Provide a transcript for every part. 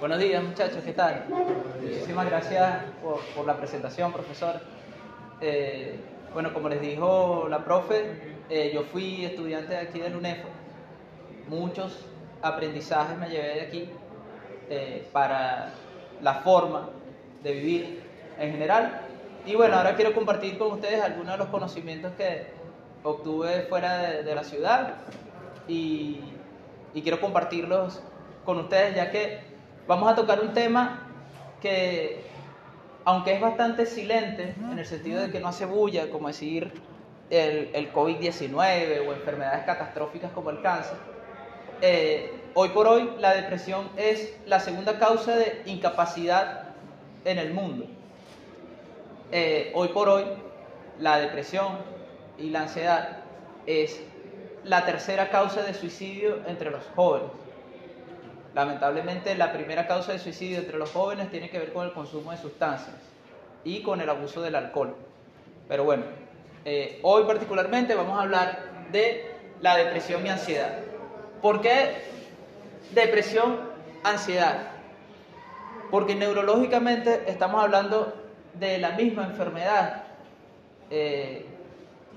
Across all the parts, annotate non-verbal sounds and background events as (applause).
Buenos días muchachos, ¿qué tal? Muchísimas gracias por, por la presentación, profesor. Eh, bueno, como les dijo la profe, eh, yo fui estudiante de aquí del UNEFO. Muchos aprendizajes me llevé de aquí eh, para la forma de vivir en general. Y bueno, ahora quiero compartir con ustedes algunos de los conocimientos que obtuve fuera de, de la ciudad y, y quiero compartirlos con ustedes ya que vamos a tocar un tema que, aunque es bastante silente, en el sentido de que no hace bulla, como decir el, el COVID-19 o enfermedades catastróficas como el cáncer, eh, hoy por hoy la depresión es la segunda causa de incapacidad en el mundo. Eh, hoy por hoy la depresión y la ansiedad es la tercera causa de suicidio entre los jóvenes. Lamentablemente la primera causa de suicidio entre los jóvenes tiene que ver con el consumo de sustancias y con el abuso del alcohol. Pero bueno, eh, hoy particularmente vamos a hablar de la depresión y ansiedad. ¿Por qué depresión, ansiedad? Porque neurológicamente estamos hablando de la misma enfermedad. Eh,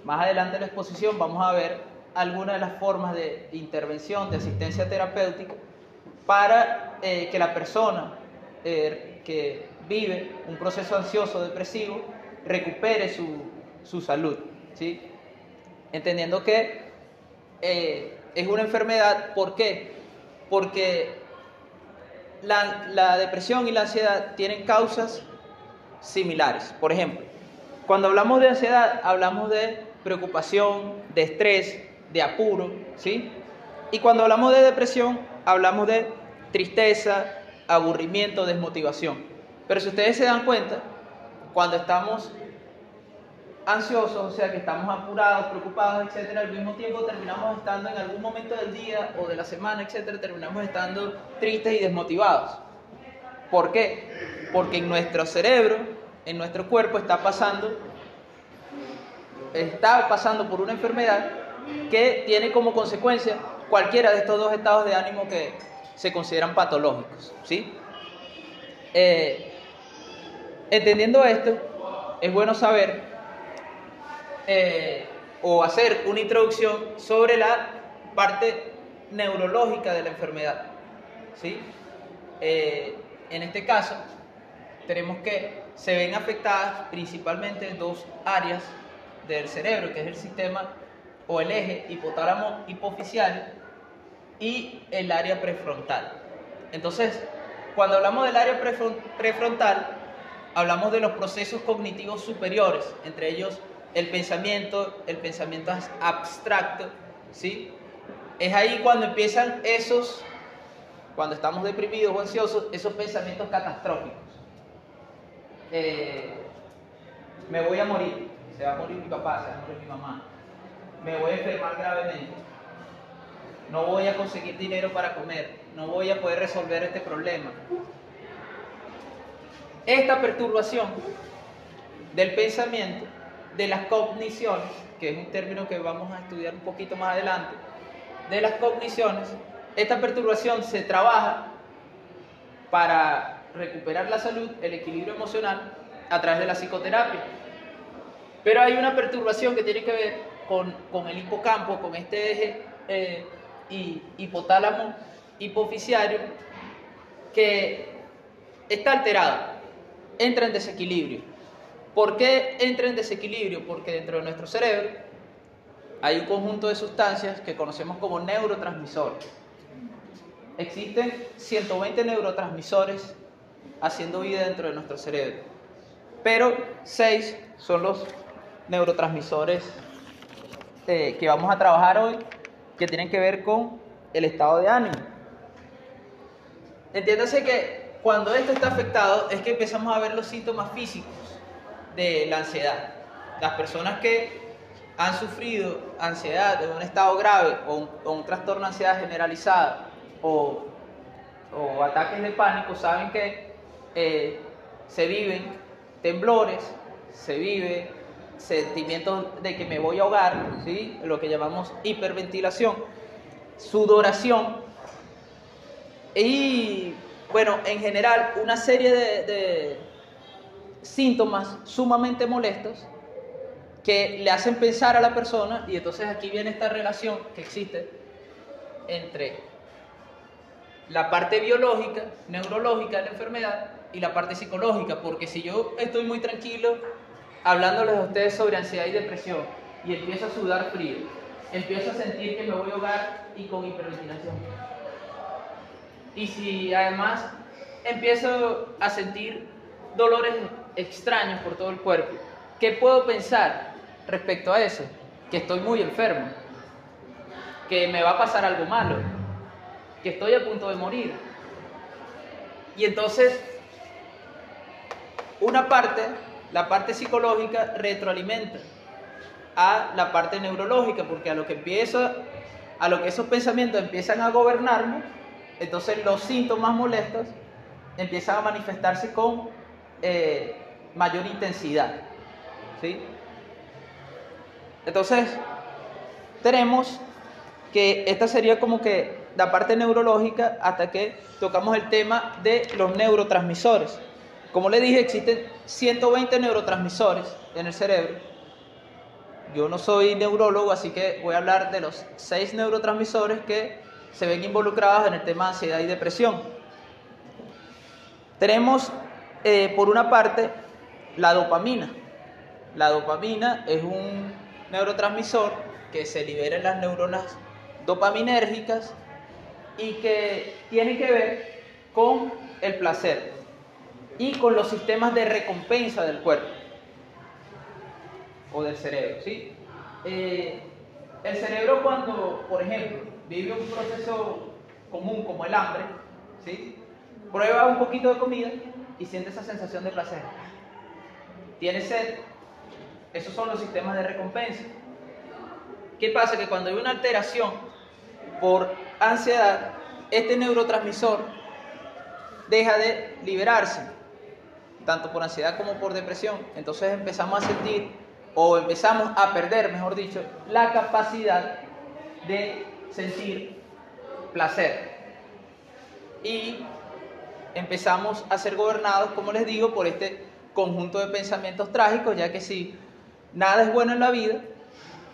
más adelante en la exposición vamos a ver algunas de las formas de intervención, de asistencia terapéutica para eh, que la persona eh, que vive un proceso ansioso depresivo recupere su, su salud, ¿sí? entendiendo que eh, es una enfermedad, ¿por qué? Porque la, la depresión y la ansiedad tienen causas similares. Por ejemplo, cuando hablamos de ansiedad, hablamos de preocupación, de estrés, de apuro, ¿sí? Y cuando hablamos de depresión, hablamos de tristeza, aburrimiento, desmotivación. Pero si ustedes se dan cuenta, cuando estamos ansiosos, o sea que estamos apurados, preocupados, etcétera, al mismo tiempo terminamos estando en algún momento del día o de la semana, etcétera, terminamos estando tristes y desmotivados. ¿Por qué? Porque en nuestro cerebro, en nuestro cuerpo está pasando está pasando por una enfermedad que tiene como consecuencia cualquiera de estos dos estados de ánimo que se consideran patológicos. ¿sí? Eh, entendiendo esto, es bueno saber eh, o hacer una introducción sobre la parte neurológica de la enfermedad. ¿sí? Eh, en este caso, tenemos que se ven afectadas principalmente dos áreas del cerebro, que es el sistema o el eje hipotálamo hipoficial y el área prefrontal. Entonces, cuando hablamos del área prefrontal, hablamos de los procesos cognitivos superiores, entre ellos el pensamiento, el pensamiento abstracto, ¿sí? Es ahí cuando empiezan esos, cuando estamos deprimidos o ansiosos, esos pensamientos catastróficos. Eh, me voy a morir, se va a morir mi papá, se va a morir mi mamá, me voy a enfermar gravemente, no voy a conseguir dinero para comer, no voy a poder resolver este problema. Esta perturbación del pensamiento, de las cogniciones, que es un término que vamos a estudiar un poquito más adelante, de las cogniciones, esta perturbación se trabaja para recuperar la salud, el equilibrio emocional, a través de la psicoterapia. Pero hay una perturbación que tiene que ver con, el hipocampo, con este eje eh, y hipotálamo hipoficiario, que está alterado, entra en desequilibrio. ¿Por qué entra en desequilibrio? Porque dentro de nuestro cerebro hay un conjunto de sustancias que conocemos como neurotransmisores. Existen 120 neurotransmisores haciendo vida dentro de nuestro cerebro, pero 6 son los neurotransmisores eh, que vamos a trabajar hoy que tienen que ver con el estado de ánimo. Entiéndase que cuando esto está afectado es que empezamos a ver los síntomas físicos de la ansiedad. Las personas que han sufrido ansiedad de un estado grave o un, trastorno de ansiedad generalizada o, o, ataques de pánico saben que eh, se viven temblores, se vive sentimientos de que me voy a ahogar, ¿sí? lo que llamamos hiperventilación, sudoración y bueno, en general, una serie de, síntomas sumamente molestos que le hacen pensar a la persona, y entonces aquí viene esta relación que existe entre la parte biológica, neurológica de la enfermedad y la parte psicológica, porque si yo estoy muy tranquilo hablándoles a ustedes sobre ansiedad y depresión y empiezo a sudar frío, empiezo a sentir que me voy a ahogar y con hiperventilación. Y si además empiezo a sentir dolores extraños por todo el cuerpo, ¿qué puedo pensar respecto a eso? Que estoy muy enfermo, que me va a pasar algo malo, que estoy a punto de morir. Y entonces, una parte, la parte psicológica, retroalimenta a la parte neurológica, porque a lo que empieza, a lo que esos pensamientos empiezan a gobernarme, entonces los síntomas molestos empiezan a manifestarse con eh, mayor intensidad. ¿sí? Entonces, tenemos que esta sería como que la parte neurológica hasta que tocamos el tema de los neurotransmisores. Como le dije, existen 120 neurotransmisores en el cerebro. Yo no soy neurólogo, así que voy a hablar de los 6 neurotransmisores que se ven involucrados en el tema de ansiedad y depresión. Tenemos, eh, por una parte, la dopamina. La dopamina es un neurotransmisor que se libera en las neuronas dopaminérgicas y que tiene que ver con el placer y con los sistemas de recompensa del cuerpo o del cerebro. ¿sí? Eh, el cerebro cuando, por ejemplo, vive un proceso común como el hambre, ¿sí? prueba un poquito de comida y siente esa sensación de placer. Tiene sed, esos son los sistemas de recompensa. ¿Qué pasa? Que cuando hay una alteración por ansiedad, este neurotransmisor deja de liberarse, tanto por ansiedad como por depresión. Entonces empezamos a sentir, o empezamos a perder, mejor dicho, la capacidad de sentir placer. Y empezamos a ser gobernados, como les digo, por este conjunto de pensamientos trágicos, ya que si nada es bueno en la vida,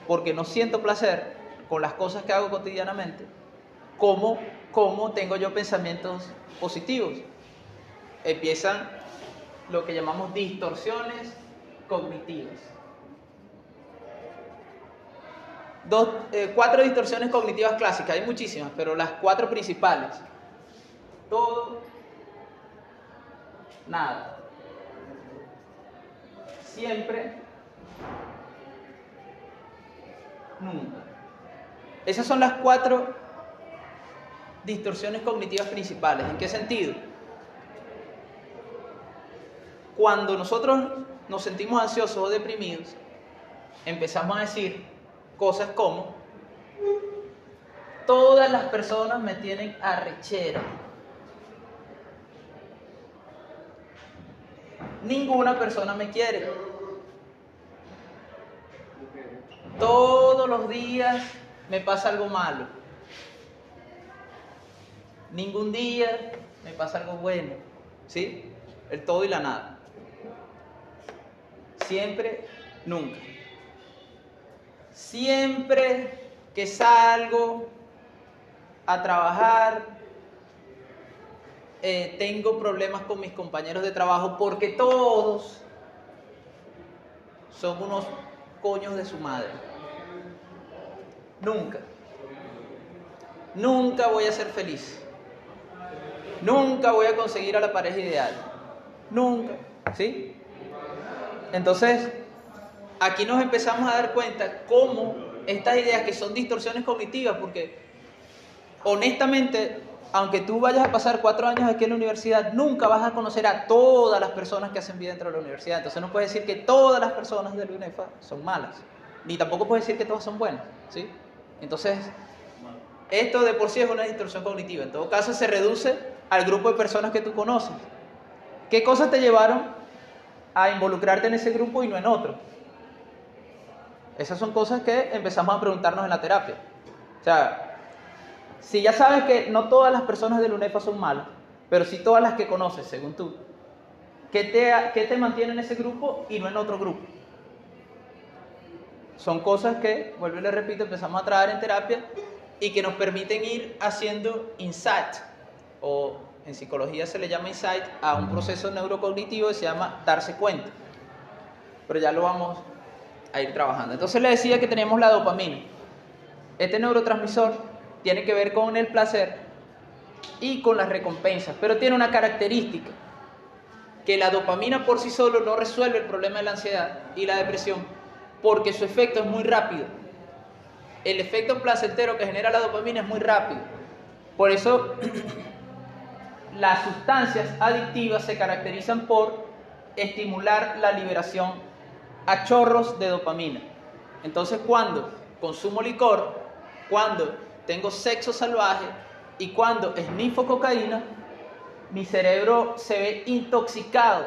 porque no siento placer con las cosas que hago cotidianamente, ¿cómo, cómo tengo yo pensamientos positivos? Empiezan lo que llamamos distorsiones cognitivas. Dos, eh, cuatro distorsiones cognitivas clásicas, hay muchísimas, pero las cuatro principales. Todo, nada. Siempre, nunca. Esas son las cuatro distorsiones cognitivas principales. ¿En qué sentido? Cuando nosotros nos sentimos ansiosos o deprimidos, empezamos a decir cosas como, todas las personas me tienen arrechera. Ninguna persona me quiere. Todos los días me pasa algo malo. Ningún día me pasa algo bueno. ¿Sí? El todo y la nada. Siempre, nunca. Siempre que salgo a trabajar, eh, tengo problemas con mis compañeros de trabajo porque todos son unos coños de su madre. Nunca. Nunca voy a ser feliz. Nunca voy a conseguir a la pareja ideal. Nunca. ¿Sí? Entonces, aquí nos empezamos a dar cuenta cómo estas ideas que son distorsiones cognitivas, porque honestamente, aunque tú vayas a pasar cuatro años aquí en la universidad, nunca vas a conocer a todas las personas que hacen vida dentro de la universidad. Entonces no puedes decir que todas las personas del UNEFA son malas, ni tampoco puedes decir que todas son buenas. ¿sí? Entonces, esto de por sí es una distorsión cognitiva. En todo caso, se reduce al grupo de personas que tú conoces. ¿Qué cosas te llevaron a involucrarte en ese grupo y no en otro? Esas son cosas que empezamos a preguntarnos en la terapia. O sea, si ya sabes que no todas las personas del UNEFA son malas, pero sí todas las que conoces, según tú. ¿Qué te, qué te mantiene en ese grupo y no en otro grupo? Son cosas que, vuelvo y le repito, empezamos a trabajar en terapia y que nos permiten ir haciendo insight, o en psicología se le llama insight a un proceso neurocognitivo que se llama darse cuenta. Pero ya lo vamos a ir trabajando. Entonces le decía que tenemos la dopamina. Este neurotransmisor tiene que ver con el placer y con las recompensas, pero tiene una característica, que la dopamina por sí solo no resuelve el problema de la ansiedad y la depresión, porque su efecto es muy rápido. El efecto placentero que genera la dopamina es muy rápido. Por eso las sustancias adictivas se caracterizan por estimular la liberación a chorros de dopamina. Entonces cuando consumo licor, cuando tengo sexo salvaje y cuando esnifo cocaína, mi cerebro se ve intoxicado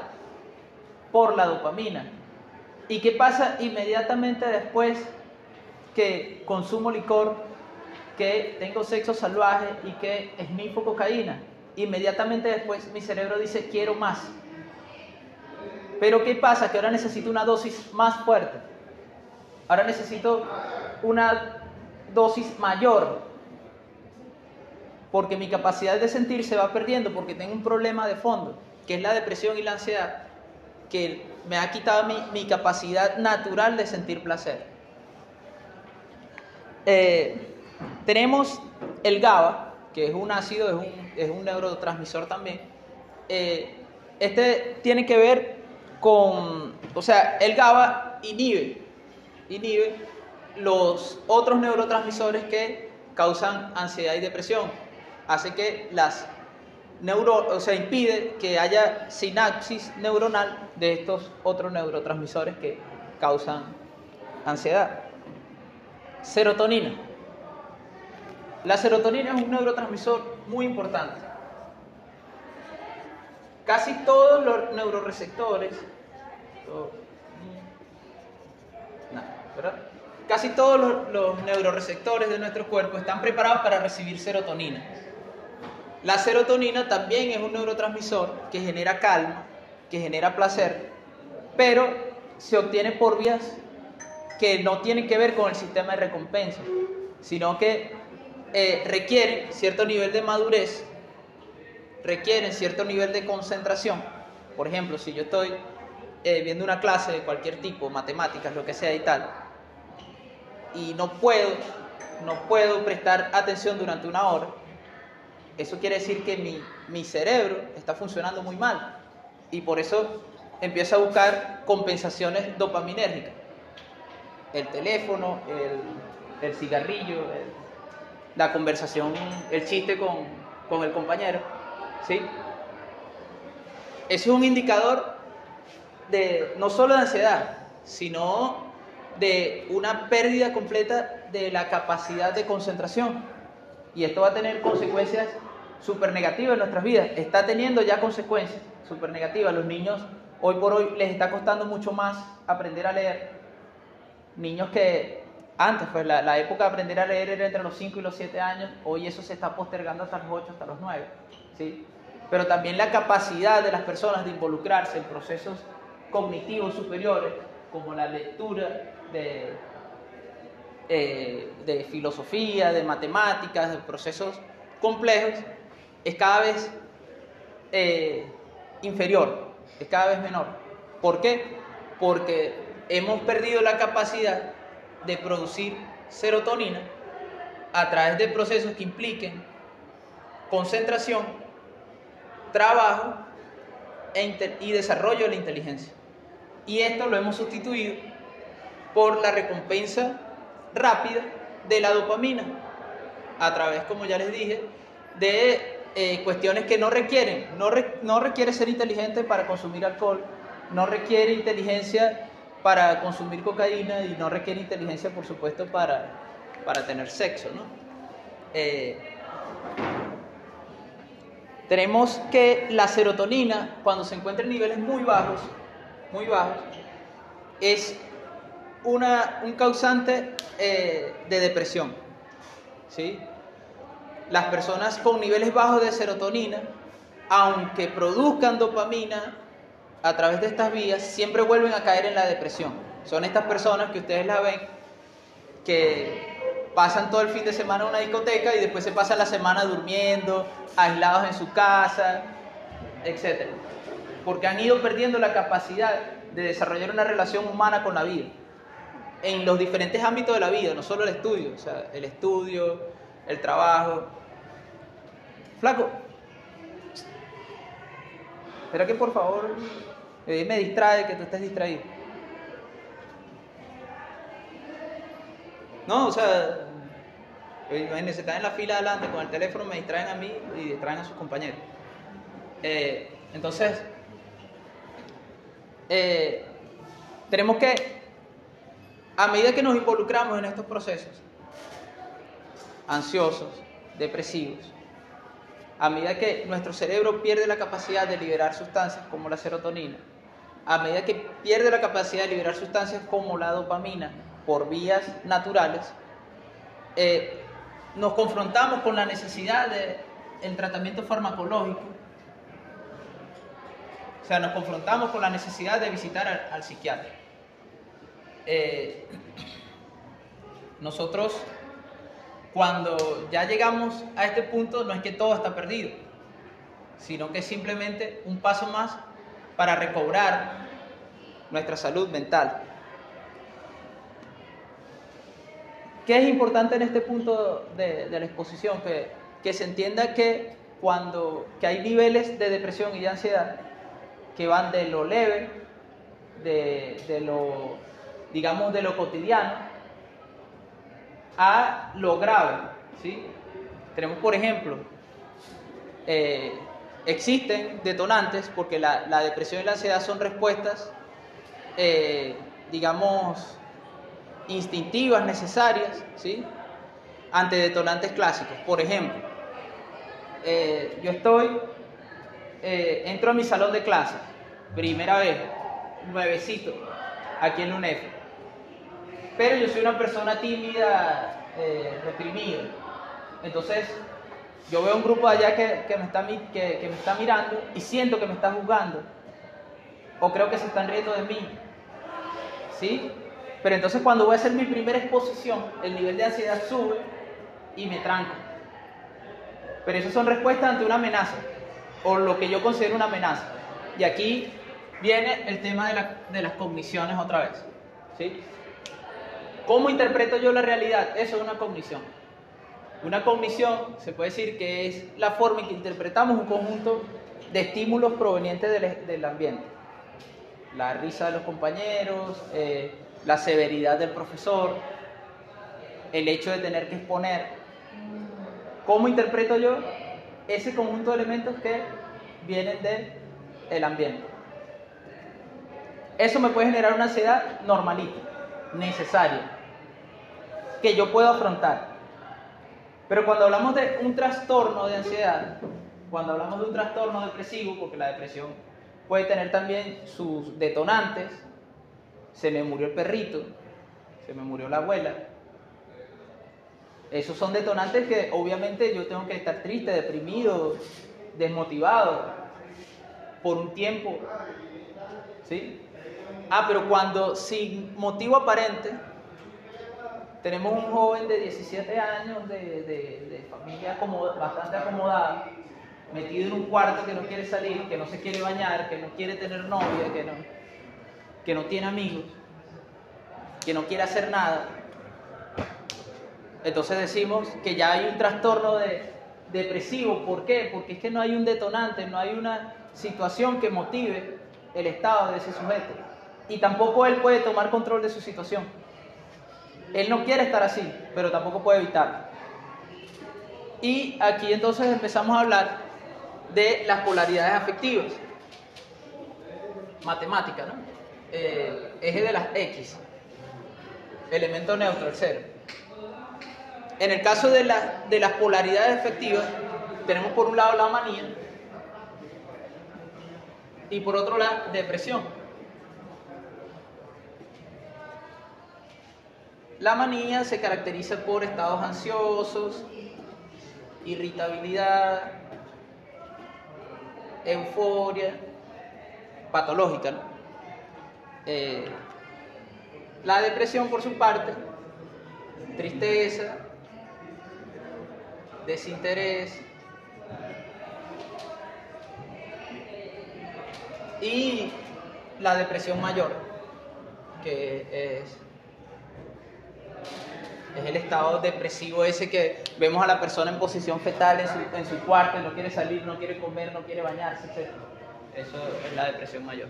por la dopamina ¿Y qué pasa inmediatamente después que consumo licor, que tengo sexo salvaje y que esnifo cocaína? Inmediatamente después mi cerebro dice quiero más. Pero ¿qué pasa? Que ahora necesito una dosis más fuerte. Ahora necesito una dosis mayor. Porque mi capacidad de sentir se va perdiendo porque tengo un problema de fondo, que es la depresión y la ansiedad, que me ha quitado mi, capacidad natural de sentir placer. Eh, tenemos el GABA, que es un ácido, es un, es un neurotransmisor también. Eh, este tiene que ver con, o sea, el GABA inhibe, inhibe los otros neurotransmisores que causan ansiedad y depresión. Hace que las neuro, o sea, impide que haya sinapsis neuronal de estos otros neurotransmisores que causan ansiedad. Serotonina. La serotonina es un neurotransmisor muy importante. Casi todos los neuroreceptores, casi todos los, los neuroreceptores de nuestro cuerpo están preparados para recibir serotonina. La serotonina también es un neurotransmisor que genera calma, que genera placer, pero se obtiene por vías que no tienen que ver con el sistema de recompensa, sino que eh, requieren cierto nivel de madurez, requieren cierto nivel de concentración. Por ejemplo, si yo estoy eh, viendo una clase de cualquier tipo, matemáticas, lo que sea y tal, y no puedo, no puedo prestar atención durante una hora, eso quiere decir que mi, cerebro está funcionando muy mal y por eso empiezo a buscar compensaciones dopaminérgicas. El teléfono, el, cigarrillo, la conversación, el chiste con, con el compañero. ¿sí? Ese es un indicador de no solo de ansiedad, sino de una pérdida completa de la capacidad de concentración. Y esto va a tener consecuencias súper negativas en nuestras vidas. Está teniendo ya consecuencias súper negativas. Los niños hoy por hoy les está costando mucho más aprender a leer. Niños que antes, pues la, época de aprender a leer era entre los 5 y los 7 años, hoy eso se está postergando hasta los 8, hasta los 9. ¿sí? Pero también la capacidad de las personas de involucrarse en procesos cognitivos superiores, como la lectura de eh, de filosofía, de matemáticas, de procesos complejos, es cada vez eh, inferior, es cada vez menor. ¿Por qué? Porque hemos perdido la capacidad de producir serotonina a través de procesos que impliquen concentración, trabajo e y desarrollo de la inteligencia. Y esto lo hemos sustituido por la recompensa rápida de la dopamina, a través, como ya les dije, de eh, cuestiones que no requieren, no, no requiere ser inteligente para consumir alcohol, no requiere inteligencia para consumir cocaína y no requiere inteligencia, por supuesto, para, para tener sexo. ¿no? Eh, tenemos que la serotonina, cuando se encuentra en niveles muy bajos, muy bajos, es una, un causante eh, de depresión. ¿sí? Las personas con niveles bajos de serotonina aunque produzcan dopamina a través de estas vías, siempre vuelven a caer en la depresión. Son estas personas que ustedes la ven que pasan todo el fin de semana en una discoteca y después se pasan la semana durmiendo, aislados en su casa, etc. Porque han ido perdiendo la capacidad de desarrollar una relación humana con la vida en los diferentes ámbitos de la vida, no solo el estudio, o sea, el estudio, el trabajo. Flaco, espera que por favor eh, me distrae, que tú estés distraído. No, o sea, eh, imagínense, están en la fila adelante con el teléfono, me distraen a mí y distraen a sus compañeros. Eh, entonces, tenemos que a medida que nos involucramos en estos procesos, ansiosos, depresivos, a medida que nuestro cerebro pierde la capacidad de liberar sustancias como la serotonina, a medida que pierde la capacidad de liberar sustancias como la dopamina por vías naturales, eh, nos confrontamos con la necesidad del tratamiento farmacológico, o sea, nos confrontamos con la necesidad de visitar al psiquiatra. Eh, nosotros cuando ya llegamos a este punto no es que todo está perdido, sino que simplemente un paso más para recobrar nuestra salud mental. ¿Qué es importante en este punto de, la exposición? Que, que, se entienda que cuando que hay niveles de depresión y de ansiedad que van de lo leve, de, de lo digamos, de lo cotidiano a lo grave. ¿sí? Tenemos, por ejemplo, eh, existen detonantes porque la, depresión y la ansiedad son respuestas, eh, digamos, instintivas, necesarias, ¿sí? ante detonantes clásicos. Por ejemplo, eh, yo estoy, entro a mi salón de clases, primera vez, nuevecito, aquí en UNEF pero yo soy una persona tímida, eh, reprimida. Entonces, yo veo un grupo allá que, me está, mirando y siento que me está juzgando. O creo que se están riendo de mí. ¿Sí? Pero entonces cuando voy a hacer mi primera exposición, el nivel de ansiedad sube y me tranco. Pero esas son respuestas ante una amenaza, o lo que yo considero una amenaza. Y aquí viene el tema de, de las cogniciones otra vez. ¿sí? ¿Cómo interpreto yo la realidad? Eso es una cognición. Una cognición se puede decir que es la forma en que interpretamos un conjunto de estímulos provenientes del, ambiente. La risa de los compañeros, eh, la severidad del profesor, el hecho de tener que exponer. ¿Cómo interpreto yo ese conjunto de elementos que vienen del ambiente? Eso me puede generar una ansiedad normalita, necesaria que yo puedo afrontar. Pero cuando hablamos de un trastorno de ansiedad, cuando hablamos de un trastorno depresivo, porque la depresión puede tener también sus detonantes, se me murió el perrito, se me murió la abuela, esos son detonantes que obviamente yo tengo que estar triste, deprimido, desmotivado por un tiempo. ¿Sí? Ah, pero cuando sin motivo aparente tenemos un joven de 17 años de, familia bastante acomodada, metido en un cuarto que no quiere salir, que no se quiere bañar, que no quiere tener novia, que no, tiene amigos, que no quiere hacer nada. Entonces decimos que ya hay un trastorno de, depresivo. ¿Por qué? Porque es que no hay un detonante, no hay una situación que motive el estado de ese sujeto. Y tampoco él puede tomar control de su situación. Él no quiere estar así, pero tampoco puede evitarlo. Y aquí entonces empezamos a hablar de las polaridades afectivas. Matemática, ¿no? Eh, eje de las X. Elemento neutro, el cero. En el caso de, de las polaridades afectivas, tenemos por un lado la manía y por otro la depresión. La manía se caracteriza por estados ansiosos, irritabilidad, euforia patológica. Eh, la depresión, por su parte, tristeza, desinterés y la depresión mayor, que es, es el estado depresivo ese que vemos a la persona en posición fetal en su, en su cuarto, no quiere salir, no quiere comer, no quiere bañarse, etc. Eso es la depresión mayor.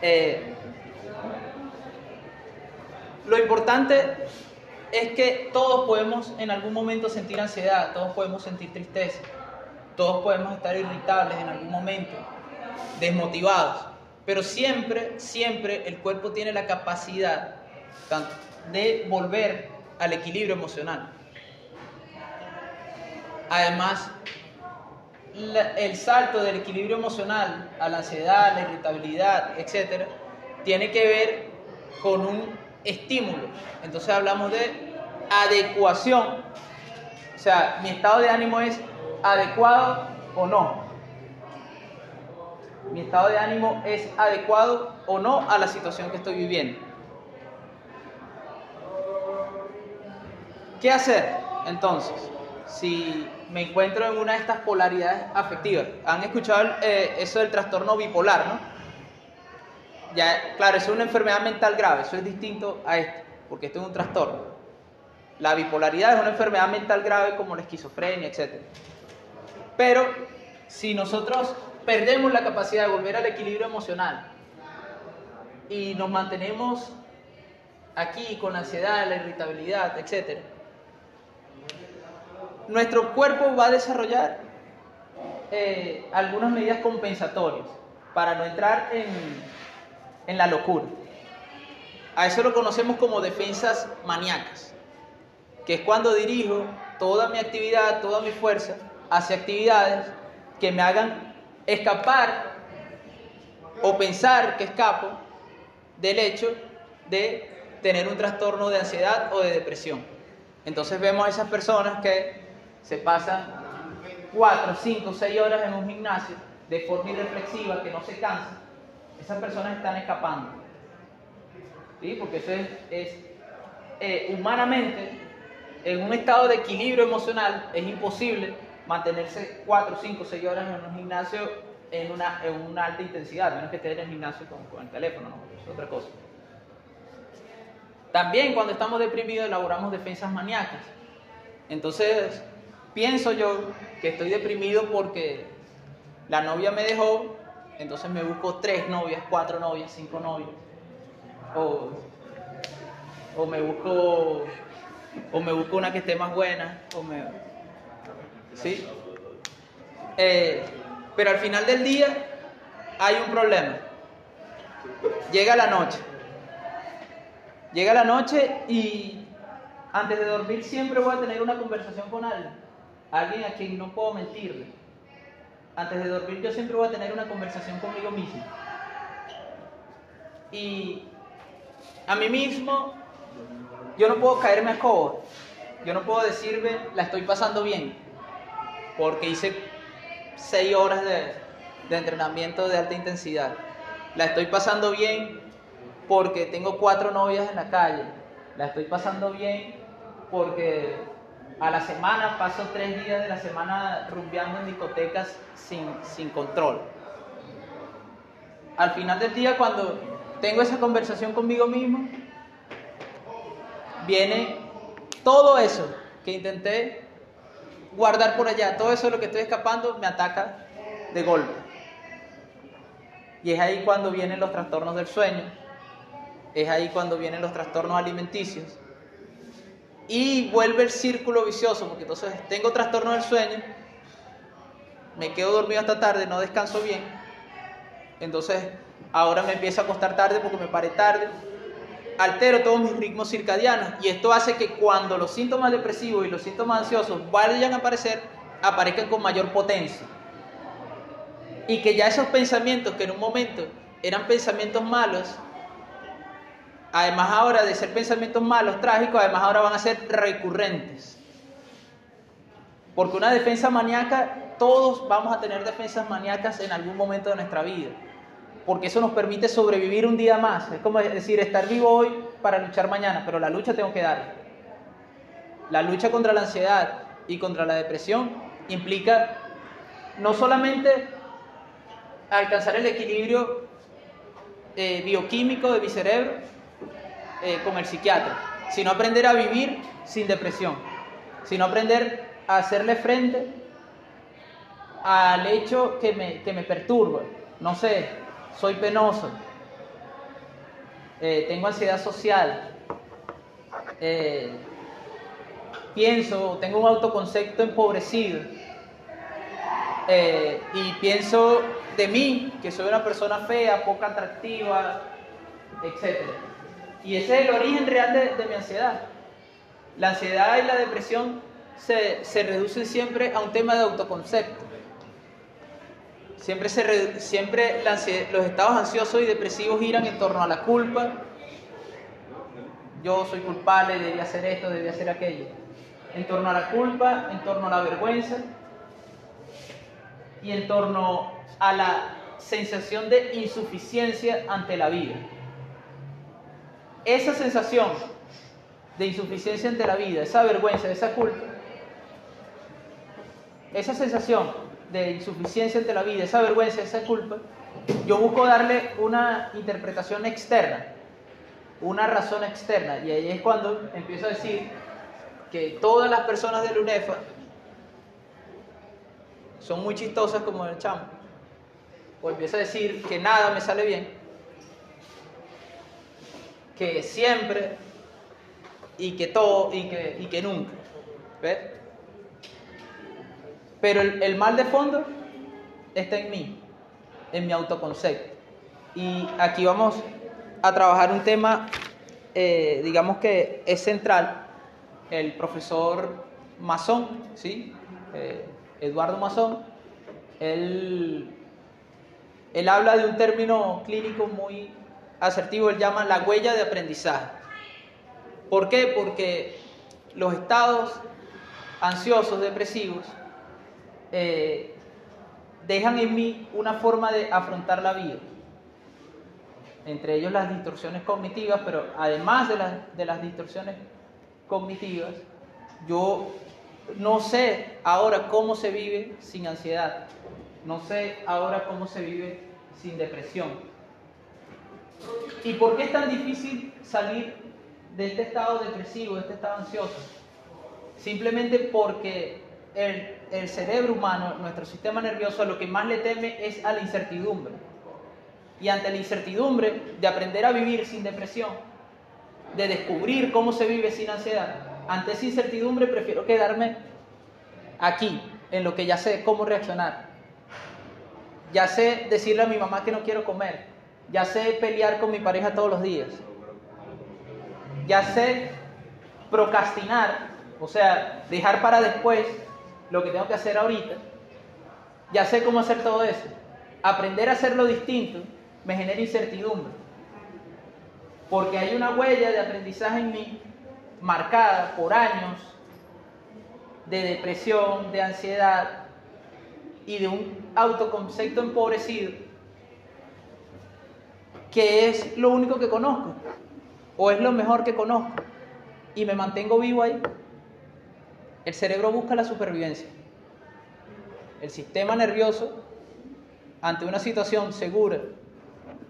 Eh, lo importante es que todos podemos en algún momento sentir ansiedad, todos podemos sentir tristeza, todos podemos estar irritables en algún momento, desmotivados, pero siempre, siempre el cuerpo tiene la capacidad de volver al equilibrio emocional. Además, el salto del equilibrio emocional a la ansiedad, la irritabilidad, etc., tiene que ver con un estímulo. Entonces hablamos de adecuación. O sea, mi estado de ánimo es adecuado o no. Mi estado de ánimo es adecuado o no a la situación que estoy viviendo. ¿Qué hacer entonces si me encuentro en una de estas polaridades afectivas? ¿Han escuchado eh, eso del trastorno bipolar, no? ya, claro, eso es una enfermedad mental grave, eso es distinto a esto, porque esto es un trastorno. La bipolaridad es una enfermedad mental grave como la esquizofrenia, etc. Pero si nosotros perdemos la capacidad de volver al equilibrio emocional y nos mantenemos aquí con ansiedad, la irritabilidad, etc., nuestro cuerpo va a desarrollar eh, algunas medidas compensatorias para no entrar en, en la locura. A eso lo conocemos como defensas maníacas, que es cuando dirijo toda mi actividad, toda mi fuerza hacia actividades que me hagan escapar o pensar que escapo del hecho de tener un trastorno de ansiedad o de depresión. Entonces vemos a esas personas que se pasan 4, 5, 6 horas en un gimnasio de forma irreflexiva, que no se cansan, esas personas están escapando. ¿Sí? Porque eso es, eh, humanamente, en un estado de equilibrio emocional, es imposible mantenerse 4, 5, 6 horas en un gimnasio en una, en una alta intensidad, menos que esté en el gimnasio con, con el teléfono, ¿no? es otra cosa. También cuando estamos deprimidos elaboramos defensas maníacas. Entonces, pienso yo que estoy deprimido porque la novia me dejó entonces me busco tres novias, cuatro novias, cinco novias. O, o me busco o me busco una que esté más buena, o me, ¿sí? Eh, pero al final del día hay un problema. Llega la noche. Llega la noche y antes de dormir siempre voy a tener una conversación con alguien. Alguien a quien no puedo mentirle antes de dormir yo siempre voy a tener una conversación conmigo mismo. Y a mí mismo, yo no puedo caerme a cobo. Yo no puedo decirme, la estoy pasando bien, porque hice seis horas de, de entrenamiento de alta intensidad. La estoy pasando bien porque tengo cuatro novias en la calle. La estoy pasando bien porque a la semana paso tres días de la semana rumbeando en discotecas sin, sin control. Al final del día, cuando tengo esa conversación conmigo mismo, viene todo eso que intenté guardar por allá, todo eso de lo que estoy escapando, me ataca de golpe. Y es ahí cuando vienen los trastornos del sueño, es ahí cuando vienen los trastornos alimenticios, y vuelve el círculo vicioso, porque entonces tengo trastorno del sueño, me quedo dormido hasta tarde, no descanso bien, entonces ahora me empiezo a acostar tarde porque me paré tarde, altero todos mis ritmos circadianos y esto hace que cuando los síntomas depresivos y los síntomas ansiosos vayan a aparecer, aparezcan con mayor potencia. Y que ya esos pensamientos que en un momento eran pensamientos malos, además ahora de ser pensamientos malos, trágicos, además ahora van a ser recurrentes. Porque una defensa maníaca todos vamos a tener defensas maníacas en algún momento de nuestra vida, porque eso nos permite sobrevivir un día más. Es como decir, estar vivo hoy para luchar mañana, pero la lucha tengo que dar. La lucha contra la ansiedad y contra la depresión implica no solamente alcanzar el equilibrio eh, bioquímico de mi cerebro eh, con el psiquiatra, sino aprender a vivir sin depresión, sino aprender a hacerle frente al hecho que me, que me perturba. No sé, soy penoso, eh, tengo ansiedad social, eh, pienso, tengo un autoconcepto empobrecido. Y pienso de mí que soy una persona fea, poco atractiva, etc. Y ese es el origen real de, mi ansiedad. La ansiedad y la depresión se, se reducen siempre a un tema de autoconcepto. Siempre, se, siempre los estados ansiosos y depresivos giran en torno a la culpa. Yo soy culpable, debía hacer esto, debía hacer aquello. En torno a la culpa, en torno a la vergüenza y en torno a la sensación de insuficiencia ante la vida. Esa sensación de insuficiencia ante la vida, esa vergüenza, esa culpa, esa sensación de insuficiencia ante la vida, esa vergüenza, esa culpa, yo busco darle una interpretación externa, una razón externa. Y ahí es cuando empiezo a decir que todas las personas del UNEFA son muy chistosas como el chamo. O empiezo a decir que nada me sale bien, que siempre y que todo y que, y que nunca. ¿Ves? Pero el, mal de fondo está en mí, en mi autoconcepto. Y aquí vamos a trabajar un tema, eh, digamos que es central. El profesor Masón, ¿sí? Eh, Eduardo Masón, él, él habla de un término clínico muy asertivo, él llama la huella de aprendizaje. ¿Por qué? Porque los estados ansiosos, depresivos, eh, dejan en mí una forma de afrontar la vida. Entre ellos las distorsiones cognitivas, pero además de, de las distorsiones cognitivas, yo no sé ahora cómo se vive sin ansiedad. No sé ahora cómo se vive sin depresión. ¿Y por qué es tan difícil salir de este estado depresivo, de este estado ansioso? Simplemente porque el, cerebro humano, nuestro sistema nervioso, lo que más le teme es a la incertidumbre. Y ante la incertidumbre de aprender a vivir sin depresión, de descubrir cómo se vive sin ansiedad, ante esa incertidumbre prefiero quedarme aquí, en lo que ya sé cómo reaccionar. Ya sé decirle a mi mamá que no quiero comer. Ya sé pelear con mi pareja todos los días. Ya sé procrastinar, o sea, dejar para después lo que tengo que hacer ahorita, ya sé cómo hacer todo eso. Aprender a hacerlo distinto me genera incertidumbre. Porque hay una huella de aprendizaje en mí marcada por años de depresión, de ansiedad y de un autoconcepto empobrecido que es lo único que conozco o es lo mejor que conozco y me mantengo vivo ahí. El cerebro busca la supervivencia. El sistema nervioso, ante una situación segura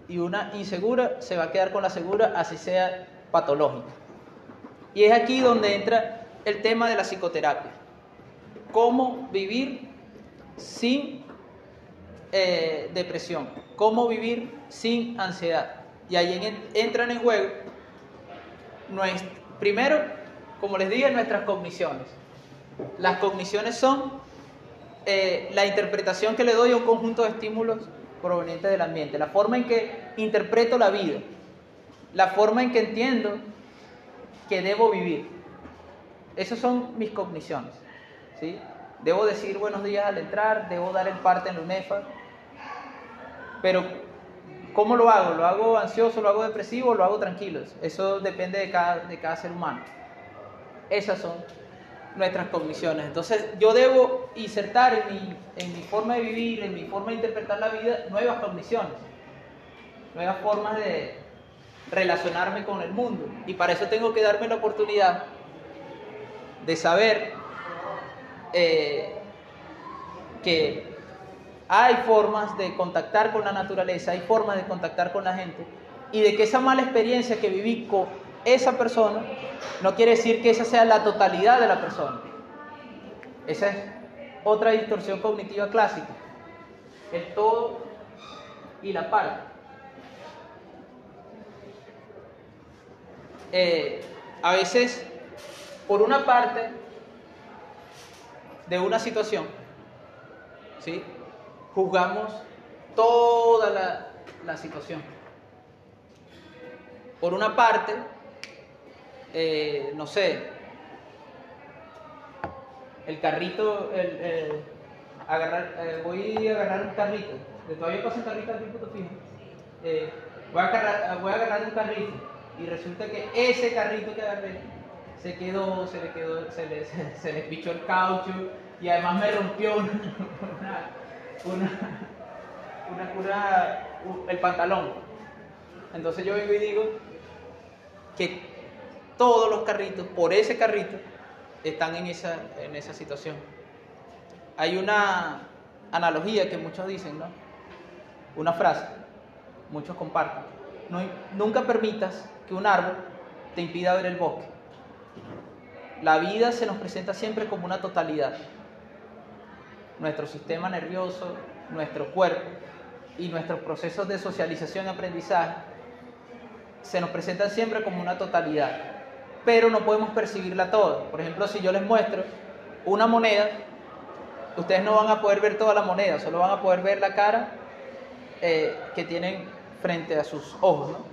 y una insegura, se va a quedar con la segura, así sea patológica. Y es aquí donde entra el tema de la psicoterapia. Cómo vivir sin eh, depresión, cómo vivir sin ansiedad. Y ahí entran en juego, primero, como les dije, nuestras cogniciones. Las cogniciones son eh, la interpretación que le doy a un conjunto de estímulos provenientes del ambiente, la forma en que interpreto la vida, la forma en que entiendo que debo vivir. Esas son mis cogniciones. ¿sí? Debo decir buenos días al entrar, debo dar el parte en la UNEFA, pero ¿cómo lo hago? ¿Lo hago ansioso, lo hago depresivo o lo hago tranquilo? Eso depende de cada, de cada ser humano. Esas son nuestras cogniciones. Entonces yo debo insertar en mi, en mi forma de vivir, en mi forma de interpretar la vida, nuevas cogniciones, nuevas formas de relacionarme con el mundo. Y para eso tengo que darme la oportunidad de saber eh, que hay formas de contactar con la naturaleza, hay formas de contactar con la gente y de que esa mala experiencia que viví con esa persona no quiere decir que esa sea la totalidad de la persona. Esa es otra distorsión cognitiva clásica. El todo y la parte. Eh, a veces, por una parte de una situación, ¿sí? Juzgamos toda la, la situación. Por una parte, eh, no sé, el carrito, el, agarrar, eh, voy a agarrar un carrito, de todavía pasa un carrito aquí en fijo, eh, voy, a agarrar, voy a agarrar un carrito y resulta que ese carrito que agarré se quedó, se le quedó, se le, (laughs) se, le pichó el caucho y además me rompió una, una, una, el pantalón. Entonces yo vengo y digo que todos los carritos, por ese carrito, están en esa, en esa situación. Hay una analogía que muchos dicen, ¿no? Una frase, muchos comparten. No, nunca permitas que un árbol te impida ver el bosque. La vida se nos presenta siempre como una totalidad. Nuestro sistema nervioso, nuestro cuerpo y nuestros procesos de socialización y aprendizaje se nos presentan siempre como una totalidad pero no podemos percibirla toda. Por ejemplo, si yo les muestro una moneda, ustedes no van a poder ver toda la moneda, solo van a poder ver la cara eh, que tienen frente a sus ojos. ¿no?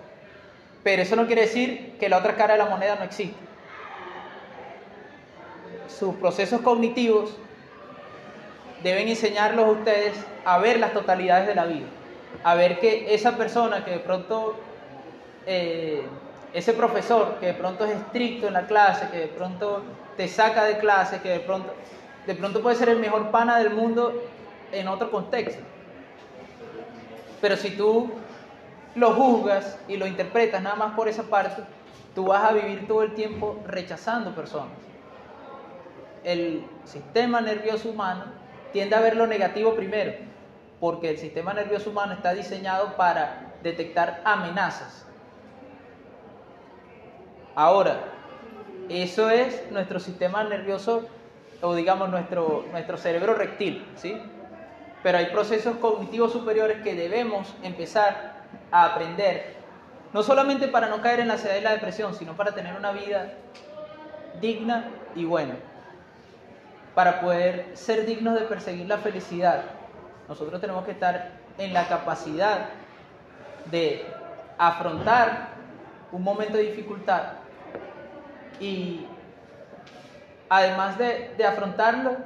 Pero eso no quiere decir que la otra cara de la moneda no existe. Sus procesos cognitivos deben enseñarlos a ustedes a ver las totalidades de la vida, a ver que esa persona que de pronto... Eh, ese profesor que de pronto es estricto en la clase, que de pronto te saca de clase, que de pronto, de pronto puede ser el mejor pana del mundo en otro contexto. Pero si tú lo juzgas y lo interpretas nada más por esa parte, tú vas a vivir todo el tiempo rechazando personas. El sistema nervioso humano tiende a ver lo negativo primero, porque el sistema nervioso humano está diseñado para detectar amenazas Ahora, eso es nuestro sistema nervioso o digamos nuestro, nuestro cerebro rectil, ¿sí? Pero hay procesos cognitivos superiores que debemos empezar a aprender, no solamente para no caer en la ansiedad y la depresión, sino para tener una vida digna y buena, para poder ser dignos de perseguir la felicidad. Nosotros tenemos que estar en la capacidad de afrontar un momento de dificultad y además de, afrontarlo,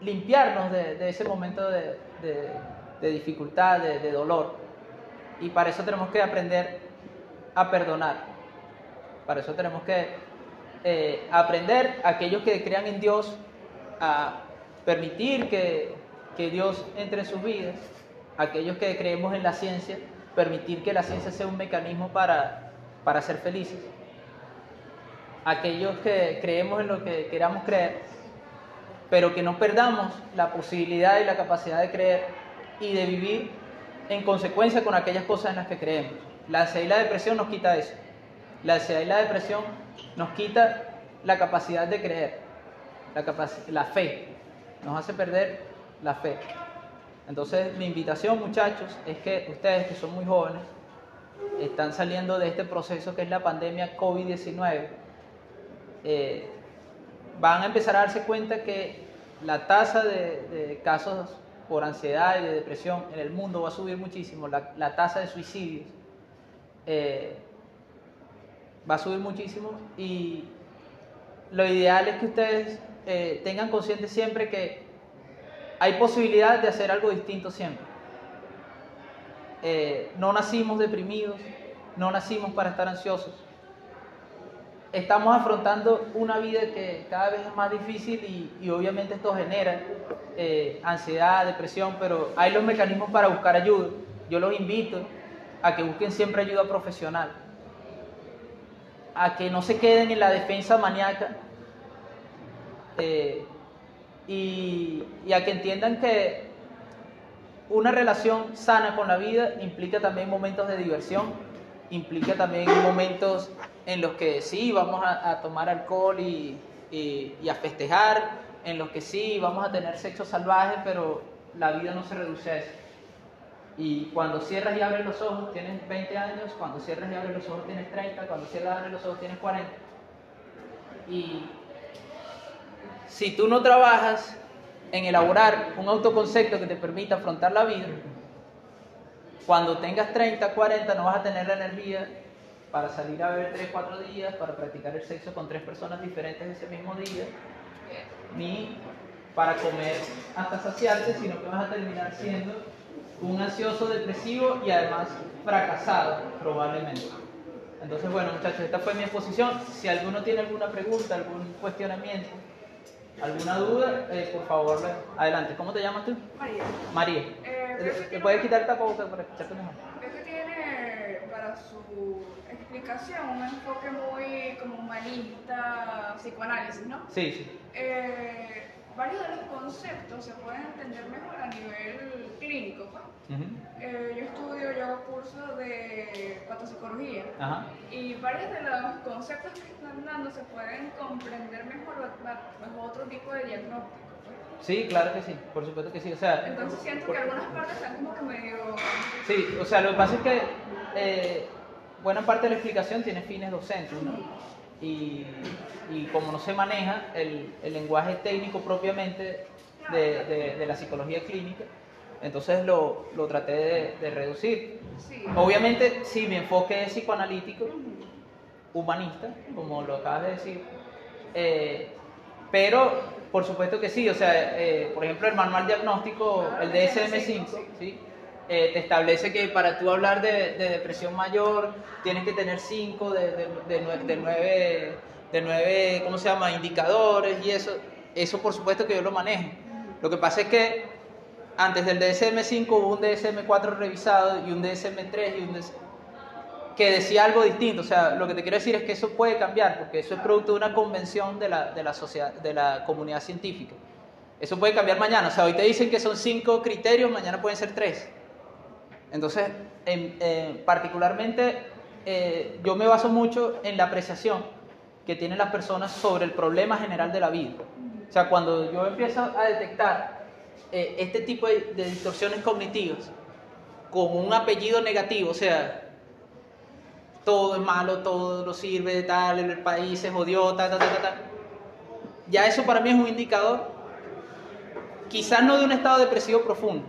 limpiarnos de, ese momento de, dificultad, de, dolor. Y para eso tenemos que aprender a perdonar. Para eso tenemos que eh, aprender, aquellos que crean en Dios, a permitir que, que Dios entre en sus vidas. Aquellos que creemos en la ciencia, permitir que la ciencia sea un mecanismo para, para ser felices aquellos que creemos en lo que queramos creer, pero que no perdamos la posibilidad y la capacidad de creer y de vivir en consecuencia con aquellas cosas en las que creemos. La ansiedad y la depresión nos quita eso. La ansiedad y la depresión nos quita la capacidad de creer, la, fe, nos hace perder la fe. Entonces mi invitación muchachos es que ustedes que son muy jóvenes, están saliendo de este proceso que es la pandemia COVID-19, eh, van a empezar a darse cuenta que la tasa de, casos por ansiedad y de depresión en el mundo va a subir muchísimo, la, tasa de suicidios eh, va a subir muchísimo y lo ideal es que ustedes eh, tengan consciente siempre que hay posibilidad de hacer algo distinto siempre. no nacimos deprimidos, no nacimos para estar ansiosos estamos afrontando una vida que cada vez es más difícil y, y obviamente esto genera eh, ansiedad, depresión, pero hay los mecanismos para buscar ayuda. Yo los invito a que busquen siempre ayuda profesional, a que no se queden en la defensa maníaca eh, y, a que entiendan que una relación sana con la vida implica también momentos de diversión, implica también momentos en los que sí vamos a, tomar alcohol y, y, y, a festejar, en los que sí vamos a tener sexo salvaje, pero la vida no se reduce a eso. Y cuando cierras y abres los ojos tienes 20 años, cuando cierras y abres los ojos tienes 30, cuando cierras y abres los ojos tienes 40. Y si tú no trabajas en elaborar un autoconcepto que te permita afrontar la vida, cuando tengas 30, 40 no vas a tener la energía para salir a beber 3, 4 días, para practicar el sexo con tres personas diferentes ese mismo día, ni para comer hasta saciarte, sino que vas a terminar siendo un ansioso depresivo y además fracasado probablemente. Entonces, bueno muchachos, esta fue mi exposición. Si alguno tiene alguna pregunta, algún cuestionamiento, alguna duda, eh, por favor, adelante. ¿Cómo te llamas tú? María. María. Eh, ¿Te puedes quitar el tapabocas para escucharte mejor? Es que tiene para su explicación un enfoque muy como humanista, psicoanálisis, ¿no? Sí, sí. Eh, varios de los conceptos se pueden entender mejor a nivel clínico. Eh, yo estudio, yo hago cursos de patopsicología Ajá. y varios de los conceptos que están dando se pueden comprender mejor ba- bajo otro tipo de diagnóstico. pues. Sí, claro que sí, por supuesto que sí. O sea, Entonces siento que algunas partes están como que medio... Sí, o sea, lo que pasa es que eh, buena parte de la explicación tiene fines docentes, ¿no? Y, y como no se maneja el, el lenguaje técnico propiamente de, de- de la psicología clínica, entonces lo, lo traté de, de reducir. Sí. Obviamente, sí, mi enfoque es psicoanalítico, humanista, como lo acabas de decir, eh, pero por supuesto que sí, o sea, eh, por ejemplo, el manual diagnóstico, Ah, el el DSM-5, DSM-5, ¿sí? Eh, te establece que para tú hablar de, de depresión mayor tienes que tener 5 de, de, de, de nueve, de nueve, ¿cómo se llama?, indicadores y eso, eso por supuesto que yo lo manejo. Lo que pasa es que antes del DSM-5 hubo un DSM-4 revisado y un DSM-3 y un DS que decía algo distinto. O sea, lo que te quiero decir es que eso puede cambiar, porque eso es producto de una convención de la, de la, sociedad, de la comunidad científica. Eso puede cambiar mañana. O sea, hoy te dicen que son cinco criterios, mañana pueden ser tres. Entonces, en- eh, particularmente, eh, yo me baso mucho en la apreciación que tienen las personas sobre el problema general de la vida. O sea, cuando yo empiezo a detectar eh, este tipo de, de distorsiones cognitivas con un apellido negativo, o sea, todo es malo, todo no sirve, tal, el país se jodió, tal, tal, tal, tal. Ya eso para mí es un indicador, quizás no de un estado depresivo profundo,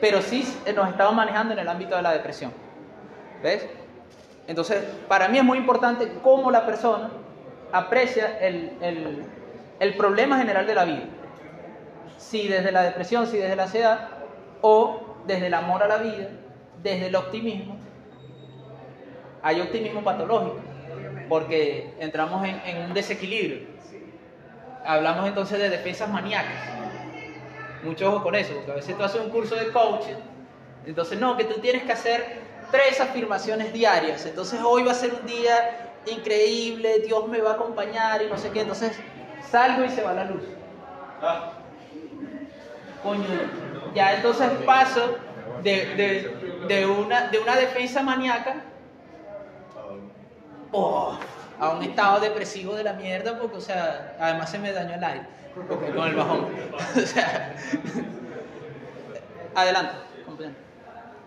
pero sí nos estamos manejando en el ámbito de la depresión. ¿Ves? Entonces, para mí es muy importante cómo la persona aprecia el- el problema general de la vida. Si desde la depresión, si desde la ansiedad, o desde el amor a la vida, desde el optimismo. Hay optimismo patológico, porque entramos en, un desequilibrio. Hablamos entonces de defensas maníacas. Mucho ojo con eso, porque a veces tú haces un curso de coaching, entonces no, que tú tienes que hacer tres afirmaciones diarias, entonces hoy va a ser un día increíble, Dios me va a acompañar y no sé qué, entonces salgo y se va la luz. Coño, ya entonces paso de, de- de una, de una defensa maníaca oh, a un estado depresivo de la mierda, porque, o sea, además se me dañó el aire porque con el bajón. (laughs) o sea, adelante.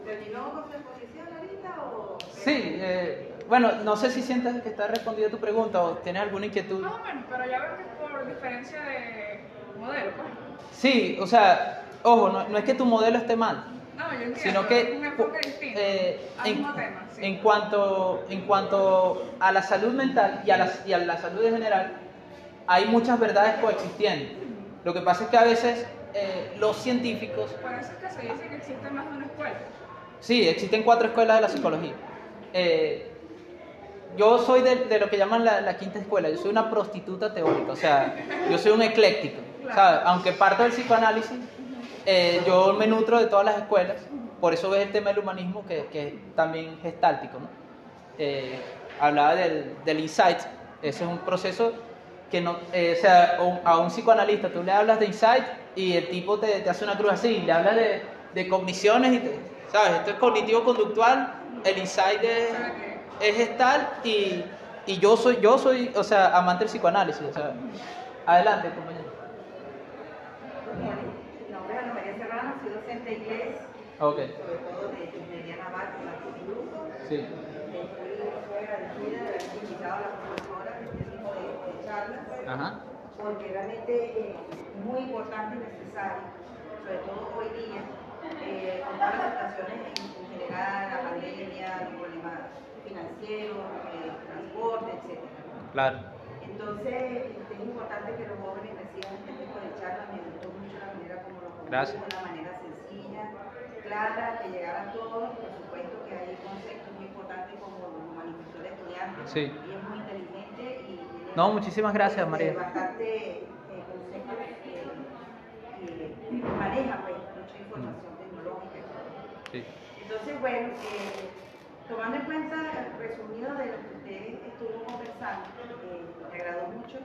¿Terminó con su exposición ahorita o...? Sí, eh, bueno, no sé si sientes que está respondida tu pregunta o tienes alguna inquietud. Más o menos, pero ya veo que es por diferencia de modelo, pues. Sí, o sea, ojo, no, no es que tu modelo esté mal, No, yo entiendo, sino que un enfoque distinto eh, al en, mismo tema, sí. en cuanto, en cuanto a la salud mental y a, la, y a la salud en general, hay muchas verdades coexistiendo. Lo que pasa es que a veces eh, los científicos, Por eso es que se dice que existe más de una escuela. sí, existen cuatro escuelas de la psicología. Eh, yo soy de, de lo que llaman la, la quinta escuela, yo soy una prostituta teórica, o sea, yo soy un ecléctico, ¿sabes? Aunque parto del psicoanálisis, eh, yo me nutro de todas las escuelas, por eso ves el tema del humanismo que, que es también gestáltico, ¿no? Eh, hablaba del, del insight, ese es un proceso que no, eh, o sea, a un psicoanalista tú le hablas de insight y el tipo te, te hace una cruz así, le hablas de, de cogniciones y te- ¿sabes? Esto es cognitivo-conductual, el insight es, es gestal y, y yo soy, yo soy, o sea, amante del psicoanálisis, o sea, adelante, compañero. Mi nombre es Ana María Serrano, soy docente de inglés, Ok, sobre todo de naval con instituto. sí, Estoy agradecida de haber invitado a la profesora de este tipo de, charlas, ajá, porque realmente eh, es muy importante y necesario, sobre todo hoy día, eh, con todas las situaciones en, en general, la pandemia, los problemas financieros, eh, transporte, etc. claro, Entonces, este, es importante que los jóvenes reciban este tipo de charlas. Me gustó mucho la manera como lo Gracias. de una manera clara, que llegara a todos. Por supuesto que hay conceptos muy importantes como los manifestó el estudiante. Sí. Y es muy inteligente y tiene, No, muchísimas gracias, María. bastante eh, conceptos que, que maneja pues, mucha información tecnológica. sí, Entonces, bueno, eh, tomando en cuenta el resumido de lo que usted estuvo conversando, eh, me agradó mucho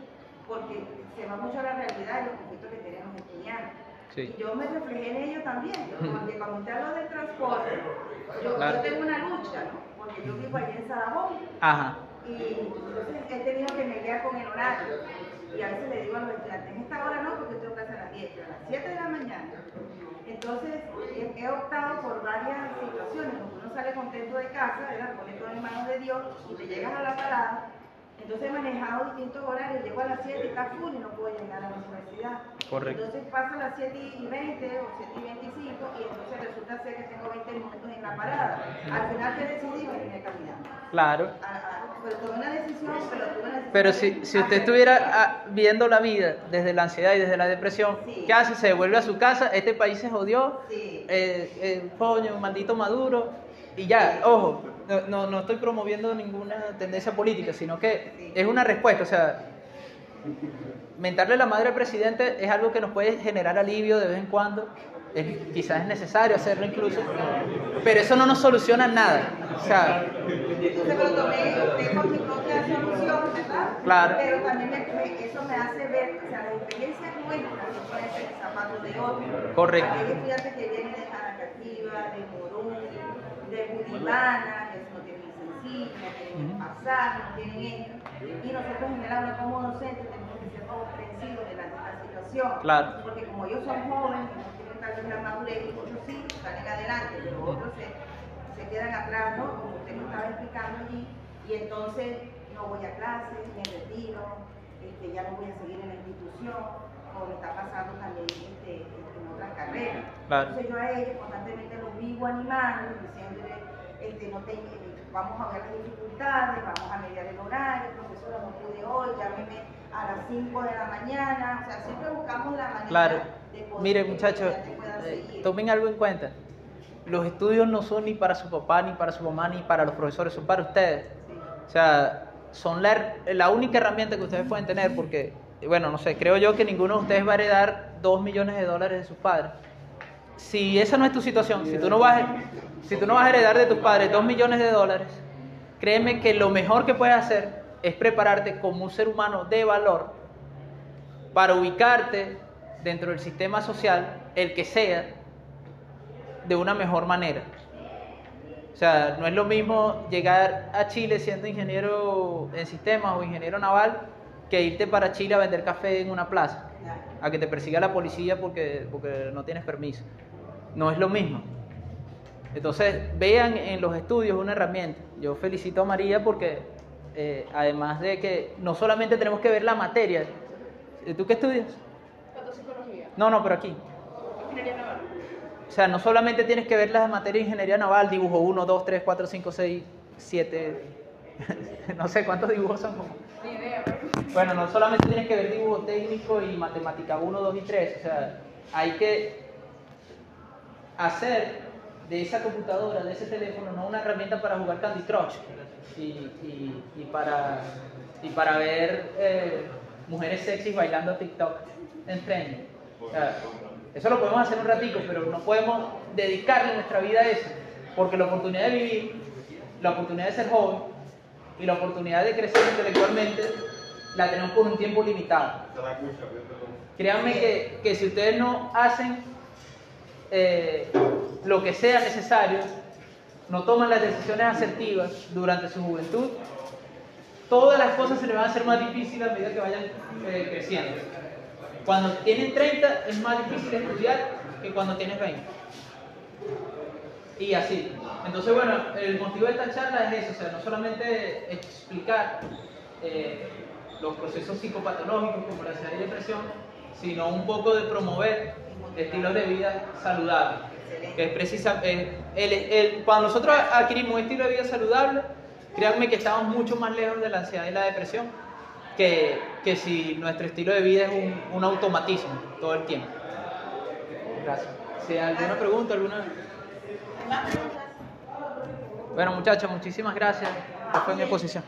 porque se va mucho a la realidad de los conflictos que tienen los estudiantes. Sí, Y yo me reflejé en ello también, porque cuando usted habla del transporte, yo, Claro. yo tengo una lucha, ¿no? porque yo vivo allí en Sarabón ajá, y entonces he tenido que mediar con el horario. Y a veces le digo a los estudiantes, en esta hora no, porque tengo clase a las 10, pero a las 7 de la mañana. Entonces he, optado por varias situaciones, porque uno sale contento de casa, ¿verdad? pone todo en manos de Dios y te llegas a la parada. Entonces he manejado distintos horarios, llego a las 7 y está full y no puedo llegar a la universidad. Correcto. Entonces paso a las 7 y 20 o 7 y 25 y entonces resulta ser que tengo 20 minutos en la parada. Al final que decidí venirme caminando. claro. A- a- pues tomé una decisión, pero tuve una decisión. Pero si, si usted estuviera ah, viendo la vida desde la ansiedad y desde la depresión, Sí. ¿qué hace? Se devuelve a su casa, este país se jodió, Sí. eh, eh, coño, maldito Maduro, y ya, ojo, no, no, no estoy promoviendo ninguna tendencia política, sino que es una respuesta, o sea, mentarle la madre al presidente es algo que nos puede generar alivio de vez en cuando, es- quizás es necesario hacerlo incluso, pero eso no nos soluciona nada, o sea. Claro. Pero también eso me hace ver, o sea, las experiencias nuestras no pueden ser el zapato de otro. Correcto. Aquel estudiante que viene de Jaracativa, de de Budimana, que no tienen sencilla, no tienen pasar, no tienen esto. Y nosotros en general, no como docentes, tenemos que ser comprensivos de la, la situación. Claro. Porque como ellos son jóvenes, no tienen tal vez la madurez, muchos sí salen adelante, pero otros se se quedan atrás, ¿no? Como usted lo estaba explicando allí, y entonces no voy a clases, me retiro, este, ya no voy a seguir en la institución, como me está pasando también este, en otras carreras. Claro. Entonces yo a ellos constantemente vivo animando, diciéndole, este, no te, vamos a ver las dificultades, vamos a mediar el horario, profesora, no pude hoy, llámeme a las 5 de la mañana, o sea, siempre buscamos la manera Claro. de poder Mire, que los muchachos, eh, seguir. tomen algo en cuenta. Los estudios no son ni para su papá, ni para su mamá, ni para los profesores, son para ustedes. Sí. O sea, son la, la única herramienta que ustedes pueden tener porque, bueno, no sé, creo yo que ninguno de ustedes va a heredar dos millones de dólares de sus padres. Si esa no es tu situación, si tú no vas, a- si tú no vas a heredar de tus padres dos millones de dólares, créeme que lo mejor que puedes hacer es prepararte como un ser humano de valor para ubicarte dentro del sistema social, el que sea, de una mejor manera. O sea, no es lo mismo llegar a Chile siendo ingeniero en sistemas o ingeniero naval que irte para Chile a vender café en una plaza, a que te persiga la policía porque, porque no tienes permiso. No es lo mismo. Entonces, vean en los estudios una herramienta. Yo felicito a María porque eh, además de que no solamente tenemos que ver la materia, ¿tú qué estudias? Psicología. No, no, pero aquí. Ingeniería naval. O sea, no solamente tienes que ver las materias de ingeniería naval, dibujo 1, 2, 3, 4, 5, 6, 7, no sé cuántos dibujos son. como- Ni idea, pero... Bueno, no solamente tienes que ver dibujo técnico y matemática 1, 2 y 3, o sea, hay que hacer de esa computadora, de ese teléfono, no una herramienta para jugar Candy Crush, y, y, y para, y para ver eh, mujeres sexys bailando TikTok en tren. O sea, eso lo podemos hacer un ratico, pero no podemos dedicarle nuestra vida a eso, porque la oportunidad de vivir, la oportunidad de ser joven y la oportunidad de crecer intelectualmente la tenemos por un tiempo limitado. Créanme que, que si ustedes no hacen eh, lo que sea necesario, no toman las decisiones asertivas durante su juventud, todas las cosas se les van a hacer más difíciles a medida que vayan eh, creciendo. Cuando tienen 30 es más difícil estudiar que cuando tienes 20. Y así. Entonces, bueno, el motivo de esta charla es eso, o sea, no solamente explicar eh, los procesos psicopatológicos como la ansiedad y depresión, sino un poco de promover estilos de vida saludables. Que es precisa, eh, el- el- cuando nosotros adquirimos un estilo de vida saludable, créanme que estamos mucho más lejos de la ansiedad y la depresión que, que si nuestro estilo de vida es un, un automatismo todo el tiempo. Gracias. Si alguna pregunta, alguna... Bueno, muchachos, muchísimas gracias. Esta fue mi exposición.